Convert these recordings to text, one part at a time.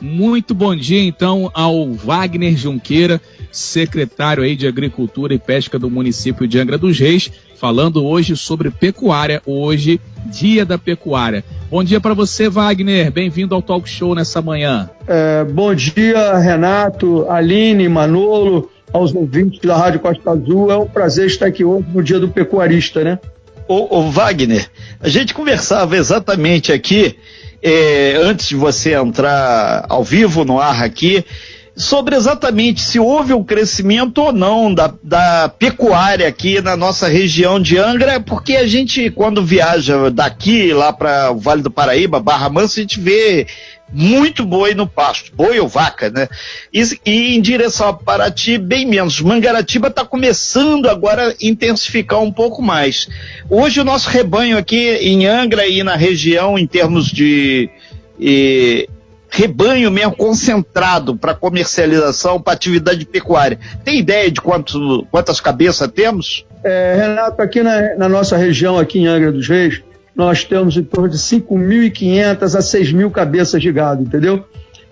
Muito bom dia então ao Wagner Junqueira, secretário aí de Agricultura e Pesca do município de Angra dos Reis, falando hoje sobre pecuária, hoje, dia da pecuária. Bom dia para você, Wagner. Bem-vindo ao Talk Show nessa manhã. É, bom dia, Renato, Aline, Manolo, aos ouvintes da Rádio Costa Azul. É um prazer estar aqui hoje no dia do pecuarista, né? Ô, ô Wagner, a gente conversava exatamente aqui, é, antes de você entrar ao vivo no ar aqui, sobre exatamente se houve um crescimento ou não da, da pecuária aqui na nossa região de Angra, porque a gente, quando viaja daqui lá para o Vale do Paraíba, Barra Mansa, a gente vê muito boi no pasto, boi ou vaca, né? E, e em direção a Paraty, bem menos. Mangaratiba está começando agora a intensificar um pouco mais. Hoje o nosso rebanho aqui em Angra e na região, em termos de rebanho mesmo concentrado para comercialização, para atividade pecuária. Tem ideia de quanto, quantas cabeças temos? É, Renato, aqui na, na, nossa região, aqui em Angra dos Reis, nós temos em torno de 5.500 a 6.000 cabeças de gado, entendeu?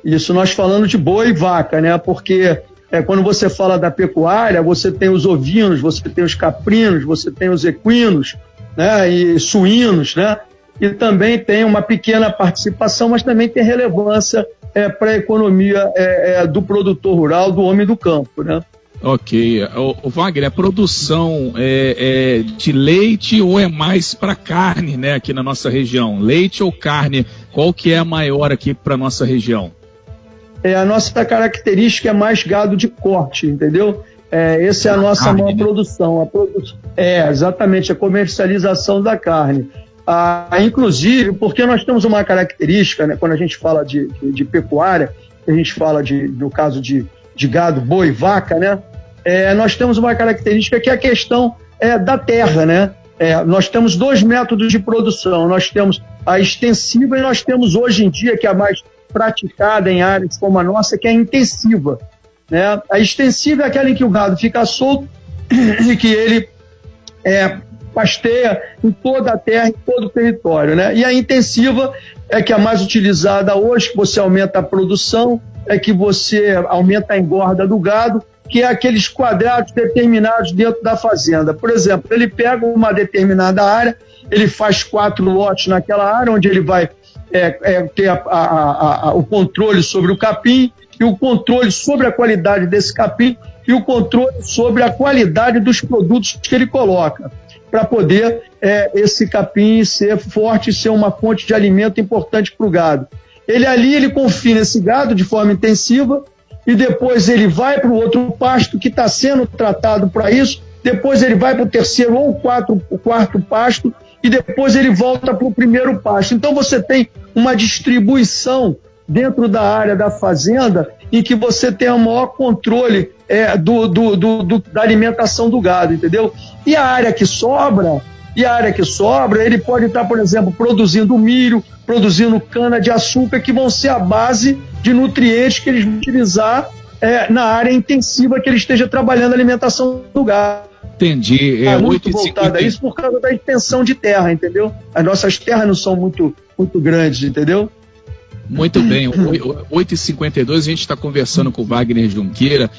Isso nós falando de boi e vaca, né? Porque é, quando você fala da pecuária, você tem os ovinos, você tem os caprinos, você tem os equinos, né? E suínos, né? E também tem uma pequena participação, mas também tem relevância é, para a economia é, é, do produtor rural, do homem do campo, né? Ok. O, o Wagner, a produção é, é, de leite ou é mais para carne, né, aqui na nossa região? Leite ou carne? Qual que é a maior aqui para nossa região? É, a nossa característica é mais gado de corte, entendeu? É, essa é a nossa carne, maior né? produção. A produ... É, exatamente, a comercialização da carne. Ah, inclusive, porque nós temos uma característica, né, quando a gente fala de, de, de, pecuária, a gente fala de, no caso de, de gado, boi, vaca, né, é, nós temos uma característica que é a questão é, da terra, né? É, nós temos dois métodos de produção. Nós temos a extensiva e nós temos hoje em dia, que é a mais praticada em áreas como a nossa, que é a intensiva. Né? A extensiva é aquela em que o gado fica solto e que ele é, pasteia em toda a terra, em todo o território. Né? E a intensiva é que é a mais utilizada hoje, que você aumenta a produção, é que você aumenta a engorda do gado, que é aqueles quadrados determinados dentro da fazenda. Por exemplo, ele pega uma determinada área, ele faz quatro lotes naquela área, onde ele vai é, é, ter a, a, a, o controle sobre o capim e o controle sobre a qualidade desse capim e o controle sobre a qualidade dos produtos que ele coloca para poder é, esse capim ser forte e ser uma fonte de alimento importante para o gado. Ele ali ele confina esse gado de forma intensiva e depois ele vai para o outro pasto que está sendo tratado para isso. Depois ele vai para o terceiro ou quatro, o quarto pasto e depois ele volta para o primeiro pasto. Então você tem uma distribuição dentro da área da fazenda em que você tem o maior controle é, do, do, do, da alimentação do gado, entendeu? E a área que sobra, e a área que sobra, ele pode estar, por exemplo, produzindo milho, produzindo cana de açúcar, que vão ser a base de nutrientes que eles vão utilizar é, na área intensiva que ele esteja trabalhando a alimentação do gado. Entendi. É, é muito voltado a isso por causa da extensão de terra, entendeu? As nossas terras não são muito, muito grandes, entendeu? Muito bem, 8h52 a gente está conversando com o Wagner Junqueira,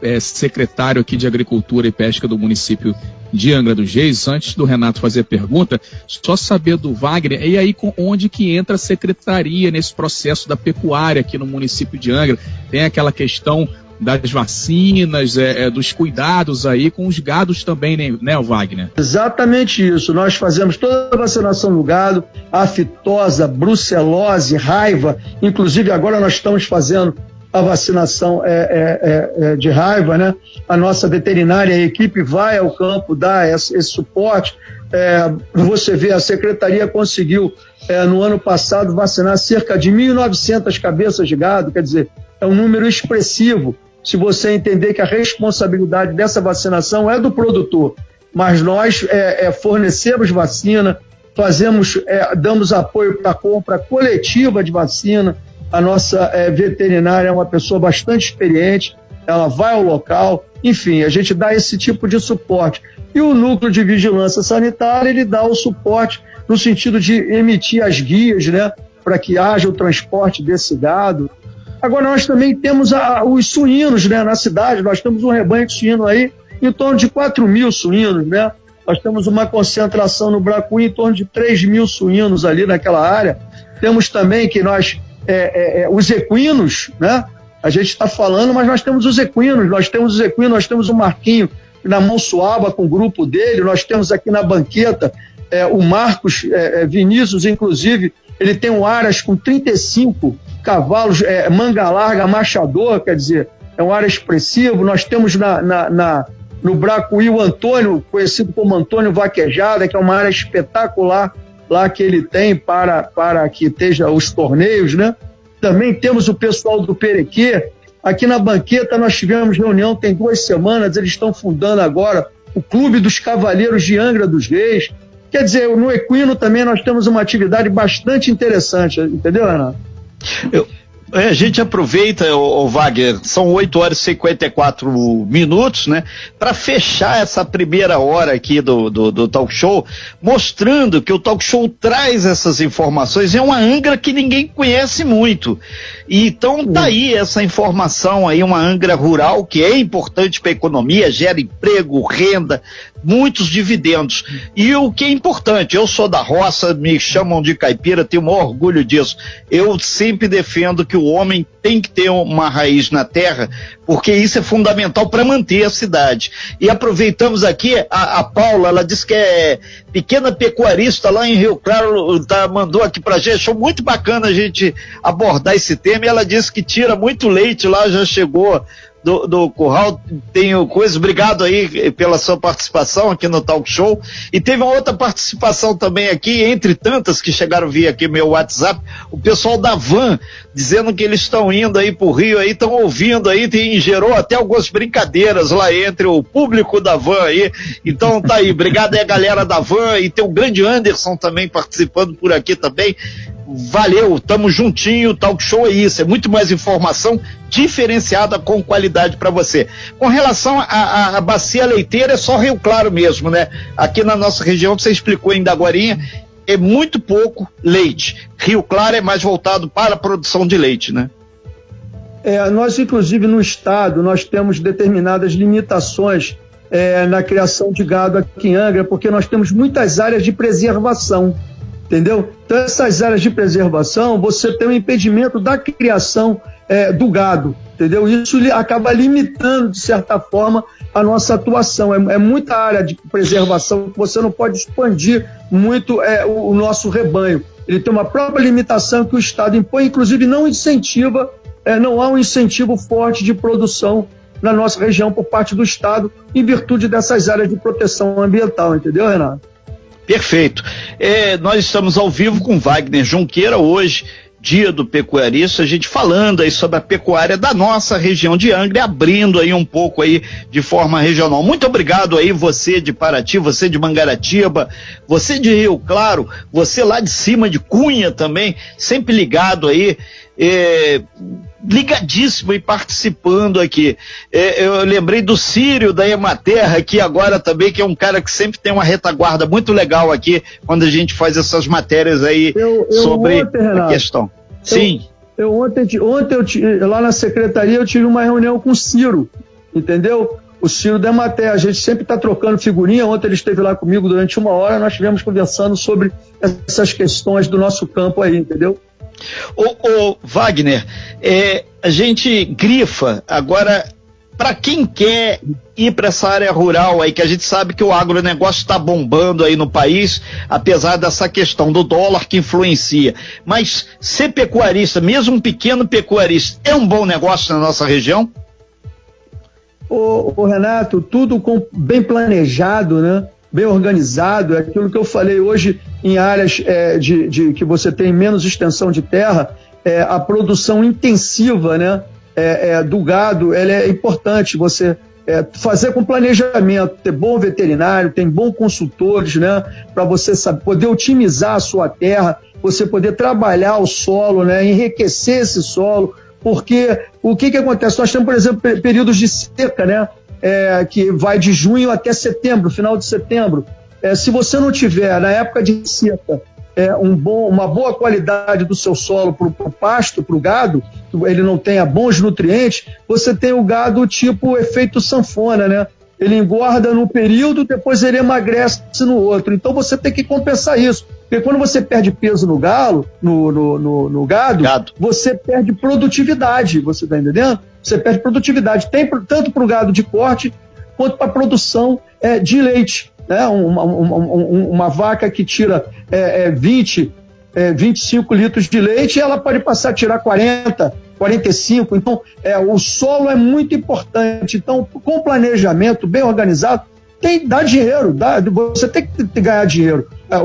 é, secretário aqui de Agricultura e Pesca do município de Angra dos Reis. Antes do Renato fazer a pergunta, só saber do Wagner, e aí onde que entra a secretaria nesse processo da pecuária aqui no município de Angra? Tem aquela questão das vacinas, é, é, dos cuidados aí com os gados também, né, né, Wagner? Exatamente isso. Nós fazemos toda a vacinação do gado, aftosa, brucelose, raiva. Inclusive agora nós estamos fazendo a vacinação é, é, é, é de raiva, né? A nossa veterinária, a equipe vai ao campo dar esse, esse suporte. É, você vê, a secretaria conseguiu é, no ano passado vacinar cerca de 1.900 cabeças de gado, quer dizer, é um número expressivo se você entender que a responsabilidade dessa vacinação é do produtor, mas nós é, é, fornecemos vacina, fazemos, é, damos apoio para a compra coletiva de vacina. A nossa é, veterinária é uma pessoa bastante experiente, ela vai ao local, enfim, a gente dá esse tipo de suporte. E o núcleo de vigilância sanitária ele dá o suporte no sentido de emitir as guias, né, para que haja o transporte desse gado, Agora, nós também temos a, os suínos né, na cidade, nós temos um rebanho de suíno aí em torno de 4 mil suínos, né? Nós temos uma concentração no Bracuí em torno de 3 mil suínos ali naquela área. Temos também que nós, é, é, é os equinos, né? A gente está falando, mas nós temos os equinos, nós temos os equinos, nós temos o Marquinho na mão suava com o grupo dele, nós temos aqui na banqueta é, o Marcos é, é Vinícius, inclusive, ele tem um Aras com 35 cavalos, é, manga larga, machador, quer dizer, é um Aras expressivo. Nós temos na, na, na no Bracuí o Antônio, conhecido como Antônio Vaquejada, que é uma área espetacular lá que ele tem para, para que esteja os torneios, né? Também temos o pessoal do Perequê. Aqui na banqueta nós tivemos reunião tem duas semanas, eles estão fundando agora o Clube dos Cavaleiros de Angra dos Reis. Quer dizer, no Equino também nós temos uma atividade bastante interessante, entendeu, Renato? Eu, é, a gente aproveita, o, o Wagner, são 8 horas e 54 minutos, né? Para fechar essa primeira hora aqui do, do, do, talk show, mostrando que o talk show traz essas informações. É uma Angra que ninguém conhece muito. E, então tá aí essa informação aí, uma Angra rural que é importante para a economia, gera emprego, renda, muitos dividendos. E o que é importante, eu sou da roça, me chamam de caipira, tenho o maior orgulho disso. Eu sempre defendo que o homem tem que ter uma raiz na terra, porque isso é fundamental para manter a cidade. E aproveitamos aqui, a, a, Paula, ela disse que é pequena pecuarista lá em Rio Claro, tá, mandou aqui para gente, achou muito bacana a gente abordar esse tema, e ela disse que tira muito leite lá, já chegou do, do Curral. Tenho coisas. Obrigado aí pela sua participação aqui no Talk Show. E teve uma outra participação também aqui, entre tantas que chegaram via aqui meu WhatsApp, o pessoal da Van, dizendo que eles estão indo aí pro Rio aí, estão ouvindo aí, tem, gerou até algumas brincadeiras lá entre o público da Van aí. Então tá aí, obrigado aí a galera da Van e tem o grande Anderson também participando por aqui também valeu, tamo juntinho, talk show é isso, é muito mais informação diferenciada com qualidade para você. Com relação à bacia leiteira, é só Rio Claro mesmo, né? Aqui na nossa região, você explicou ainda agora, é muito pouco leite. Rio Claro é mais voltado para a produção de leite, né? É, nós, inclusive, no estado, nós temos determinadas limitações é, na criação de gado aqui em Angra, porque nós temos muitas áreas de preservação entendeu? Então, essas áreas de preservação, você tem um impedimento da criação é, do gado, entendeu? Isso acaba limitando, de certa forma, a nossa atuação. É, é muita área de preservação que você não pode expandir muito é, o, o, nosso rebanho. Ele tem uma própria limitação que o Estado impõe, inclusive não incentiva, é, não há um incentivo forte de produção na nossa região por parte do Estado em virtude dessas áreas de proteção ambiental, entendeu, Renato? Perfeito. É, nós estamos ao vivo com Wagner Junqueira hoje, dia do pecuarista, a gente falando aí sobre a pecuária da nossa região de Angra, abrindo aí um pouco aí de forma regional. Muito obrigado aí você de Paraty, você de Mangaratiba, você de Rio Claro, você lá de cima de Cunha também, sempre ligado aí. É, ligadíssimo e participando aqui. É, eu lembrei do Sírio da Ematerra aqui agora também, que é um cara que sempre tem uma retaguarda muito legal aqui quando a gente faz essas matérias aí eu, eu sobre ontem, a questão. Sim. Eu, ontem, ontem eu, lá na secretaria eu tive uma reunião com o Ciro, entendeu? O Ciro da Ematerra, a gente sempre está trocando figurinha. Ontem ele esteve lá comigo durante uma hora, nós estivemos conversando sobre essas questões do nosso campo aí, entendeu? O, Wagner, é, a gente grifa agora para quem quer ir para essa área rural aí, que a gente sabe que o agronegócio está bombando aí no país, apesar dessa questão do dólar que influencia. Mas ser pecuarista, mesmo um pequeno pecuarista, é um bom negócio na nossa região? Ô Renato, tudo com, bem planejado, né? Bem organizado, é aquilo que eu falei hoje em áreas é, de, de, que você tem menos extensão de terra, é, a produção intensiva né, é, é do gado ela é importante. Você é, fazer com planejamento, ter bom veterinário, tem bons consultores, né, para você saber, poder otimizar a sua terra, você poder trabalhar o solo, né, enriquecer esse solo, porque o que, que acontece? Nós temos, por exemplo, períodos de seca, né? É, que vai de junho até setembro, final de setembro. É, se você não tiver, na época de seca, é, um bom, uma boa qualidade do seu solo para o pasto, para o gado, ele não tenha bons nutrientes, você tem o gado tipo efeito sanfona, né? Ele engorda no período, depois ele emagrece no outro. Então você tem que compensar isso. Porque quando você perde peso no galo, no, no, no, no gado, gado, você perde produtividade, você está entendendo? Você perde produtividade, tem tanto para o gado de corte quanto para a produção é, de leite. Né? Uma, uma, uma, vaca que tira é, é, 20, é, 25 litros de leite, ela pode passar a tirar 40, 45. Então, é, o solo é muito importante. Então, com planejamento bem organizado, tem dá dinheiro, dá, você tem que ganhar dinheiro. É,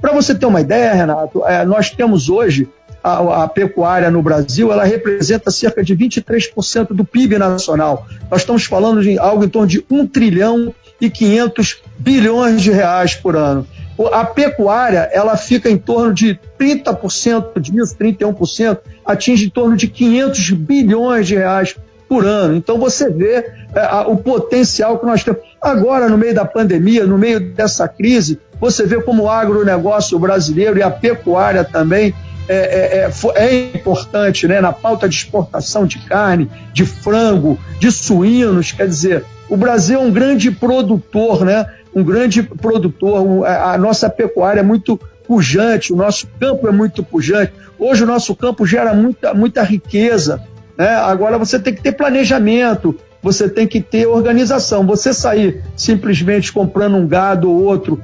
Para você ter uma ideia, Renato, é, nós temos hoje a, a, pecuária no Brasil, ela representa cerca de 23% do PIB nacional. Nós estamos falando de algo em torno de 1 trilhão e 500 bilhões de reais por ano. A pecuária, ela fica em torno de 30% disso, 31%, atinge em torno de 500 bilhões de reais por ano. Então você vê é, o potencial que nós temos. Agora, no meio da pandemia, no meio dessa crise, você vê como o agronegócio brasileiro e a pecuária também é, é, é, é, importante né, na pauta de exportação de carne, de frango, de suínos. Quer dizer, o Brasil é um grande produtor, né? um grande produtor, a nossa pecuária é muito pujante, o nosso campo é muito pujante. Hoje o nosso campo gera muita, muita riqueza. Né? Agora você tem que ter planejamento, você tem que ter organização. Você sair simplesmente comprando um gado ou outro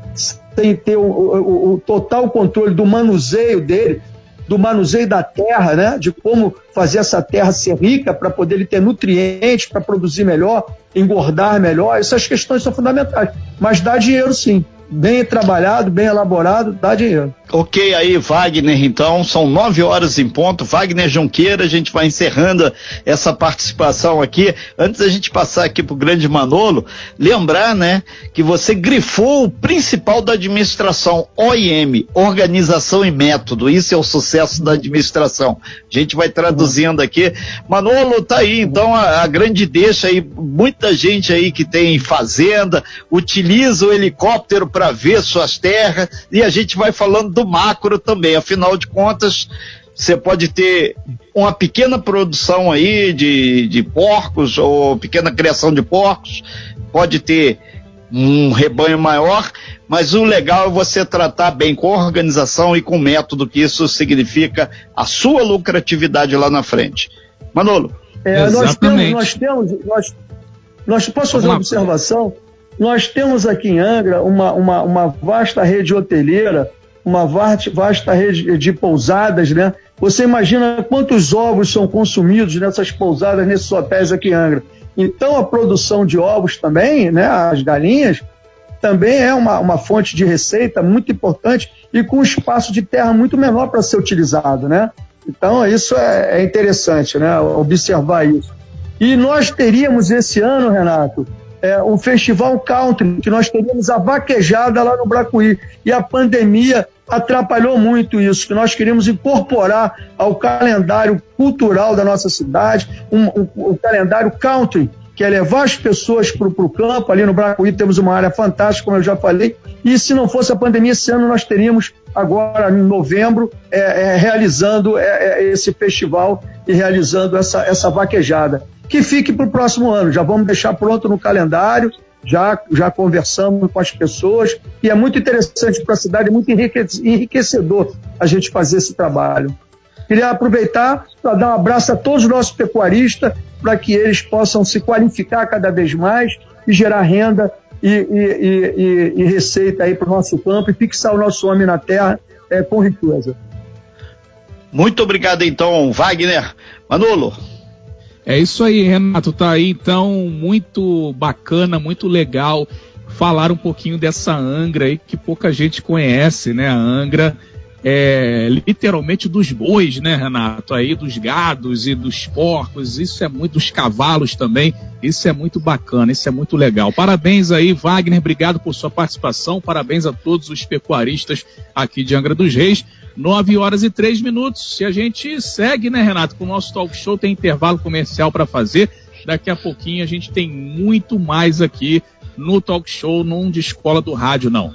sem ter o, o, o total controle do manuseio dele, do manuseio da terra, né? de como fazer essa terra ser rica para poder ele ter nutrientes para produzir melhor, engordar melhor. Essas questões são fundamentais. Mas dá dinheiro sim. Bem trabalhado, bem elaborado, dá dinheiro. Ok, aí, Wagner, então, são nove horas em ponto. Wagner Junqueira, a gente vai encerrando essa participação aqui. Antes da gente passar aqui para o grande Manolo, lembrar, né, que você grifou o principal da administração, OIM, Organização e Método. Isso é o sucesso da administração. A gente vai traduzindo aqui. Manolo, tá aí, então, a, a grande deixa aí, muita gente aí que tem fazenda, utiliza o helicóptero para ver suas terras, e a gente vai falando do macro também. Afinal de contas, você pode ter uma pequena produção aí de, de porcos ou pequena criação de porcos, pode ter um rebanho maior, mas o legal é você tratar bem com organização e com método, que isso significa a sua lucratividade lá na frente. Manolo. É, nós temos, nós temos, nós, nós posso fazer uma observação? Nós temos aqui em Angra uma, uma, uma vasta rede hoteleira uma vasta rede de pousadas, né? Você imagina quantos ovos são consumidos nessas pousadas, nesses hotéis aqui em Angra. Então, a produção de ovos também, né, as galinhas, também é uma, uma fonte de receita muito importante e com um espaço de terra muito menor para ser utilizado, né? Então, isso é, é interessante, né, observar isso. E nós teríamos esse ano, Renato, é, um festival country, que nós teríamos a vaquejada lá no Bracuí. E a pandemia atrapalhou muito isso, que nós queríamos incorporar ao calendário cultural da nossa cidade, um, um, um calendário country, que é levar as pessoas para o campo. Ali no Bracuí temos uma área fantástica, como eu já falei. E se não fosse a pandemia, esse ano nós teríamos, agora em novembro, é, é, realizando é, é esse festival e realizando essa, essa vaquejada que fique para o próximo ano. Já vamos deixar pronto no calendário, já, já conversamos com as pessoas e é muito interessante para a cidade, muito enriquecedor a gente fazer esse trabalho. Queria aproveitar para dar um abraço a todos os nossos pecuaristas, para que eles possam se qualificar cada vez mais e gerar renda e, e, e, e receita aí para o nosso campo e fixar o nosso homem na terra é, com riqueza. Muito obrigado, então, Wagner. Manolo, é isso aí, Renato. Tá aí então muito bacana, muito legal falar um pouquinho dessa Angra aí que pouca gente conhece, né? A Angra é literalmente dos bois, né, Renato? Aí dos gados e dos porcos, isso é muito, dos cavalos também, isso é muito bacana, isso é muito legal. Parabéns aí, Wagner, obrigado por sua participação, parabéns a todos os pecuaristas aqui de Angra dos Reis. 9 horas e 3 minutos. E a gente segue, né, Renato, com o nosso talk show, tem intervalo comercial para fazer. Daqui a pouquinho a gente tem muito mais aqui no talk show, num de escola do rádio, não.